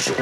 是。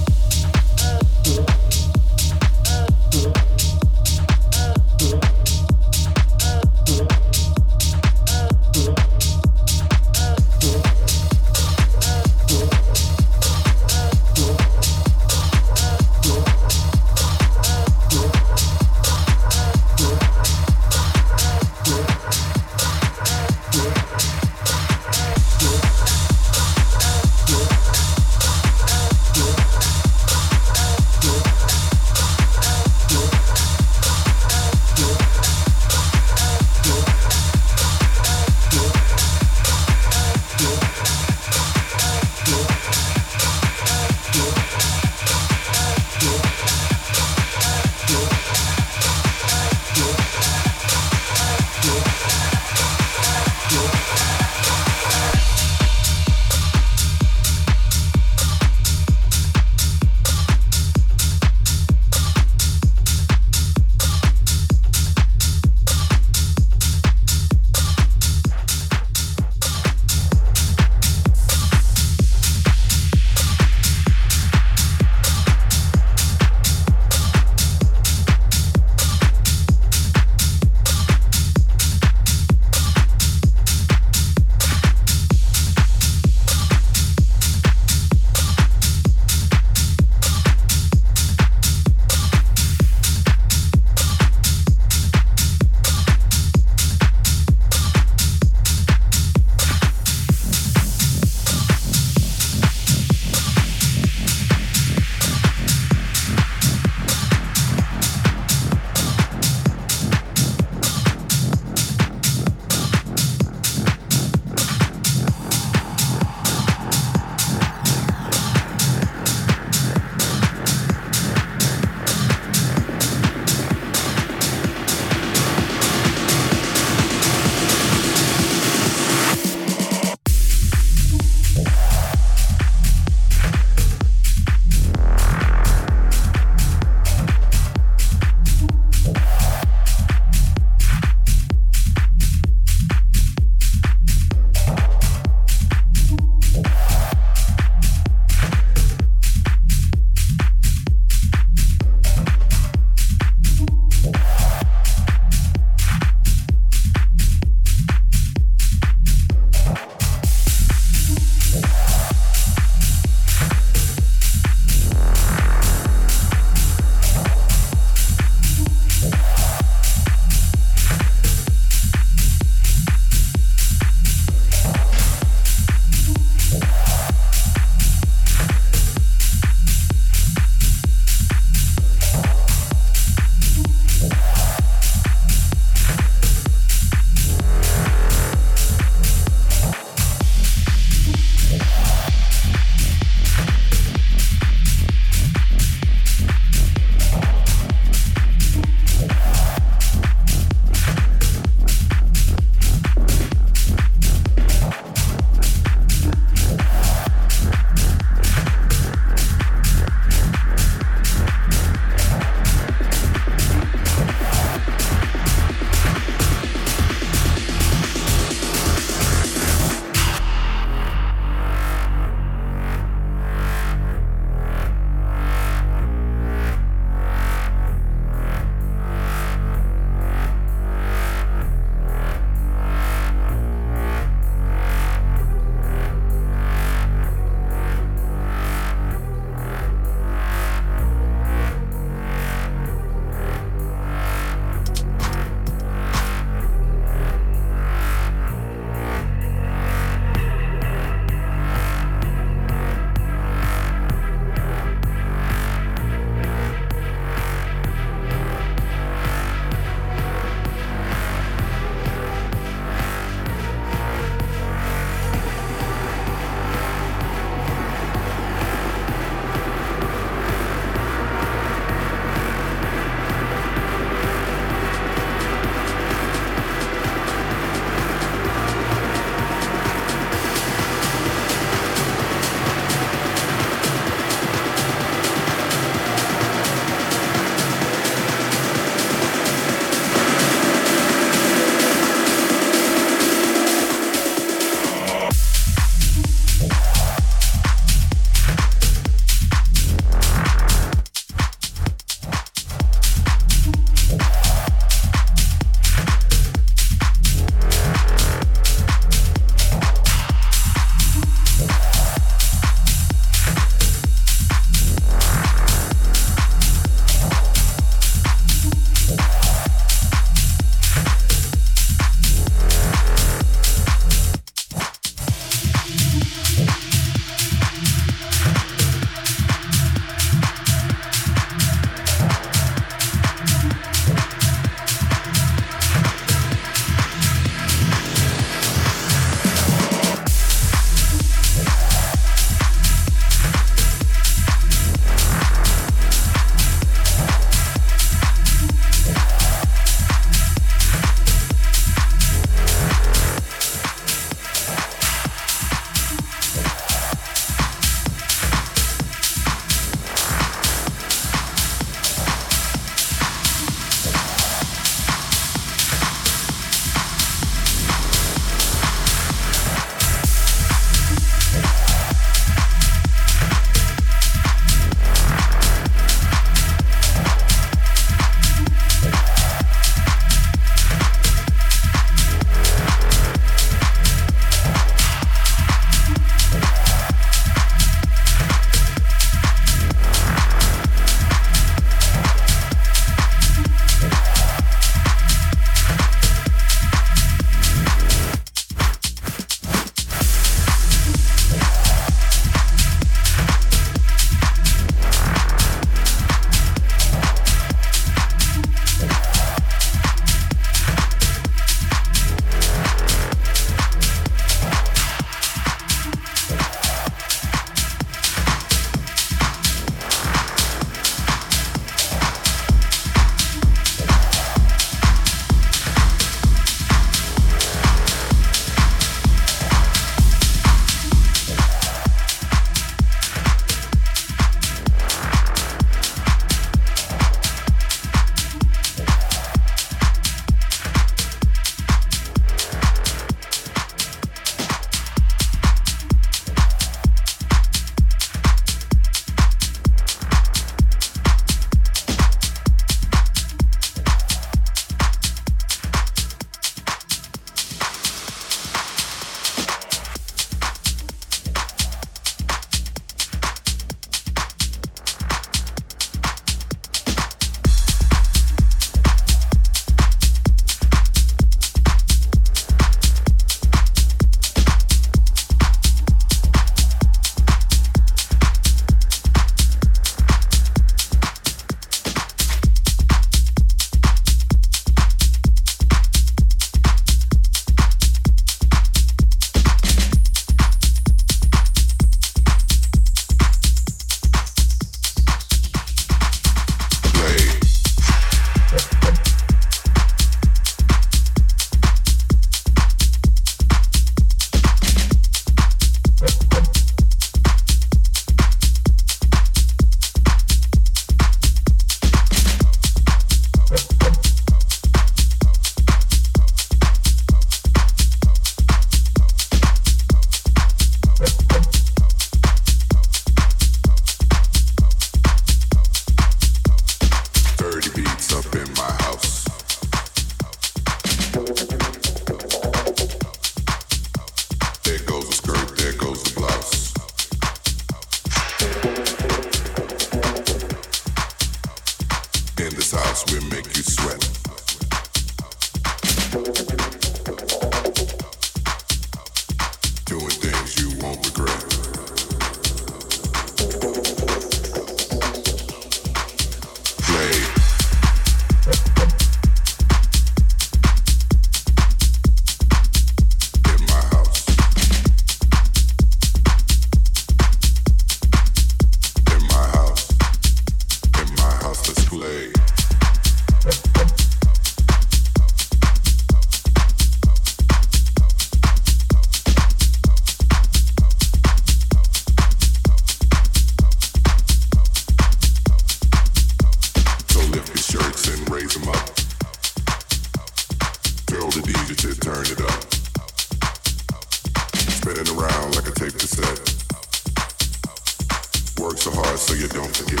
so hard so you don't forget.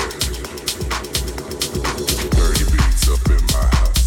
Dirty beats up in my house.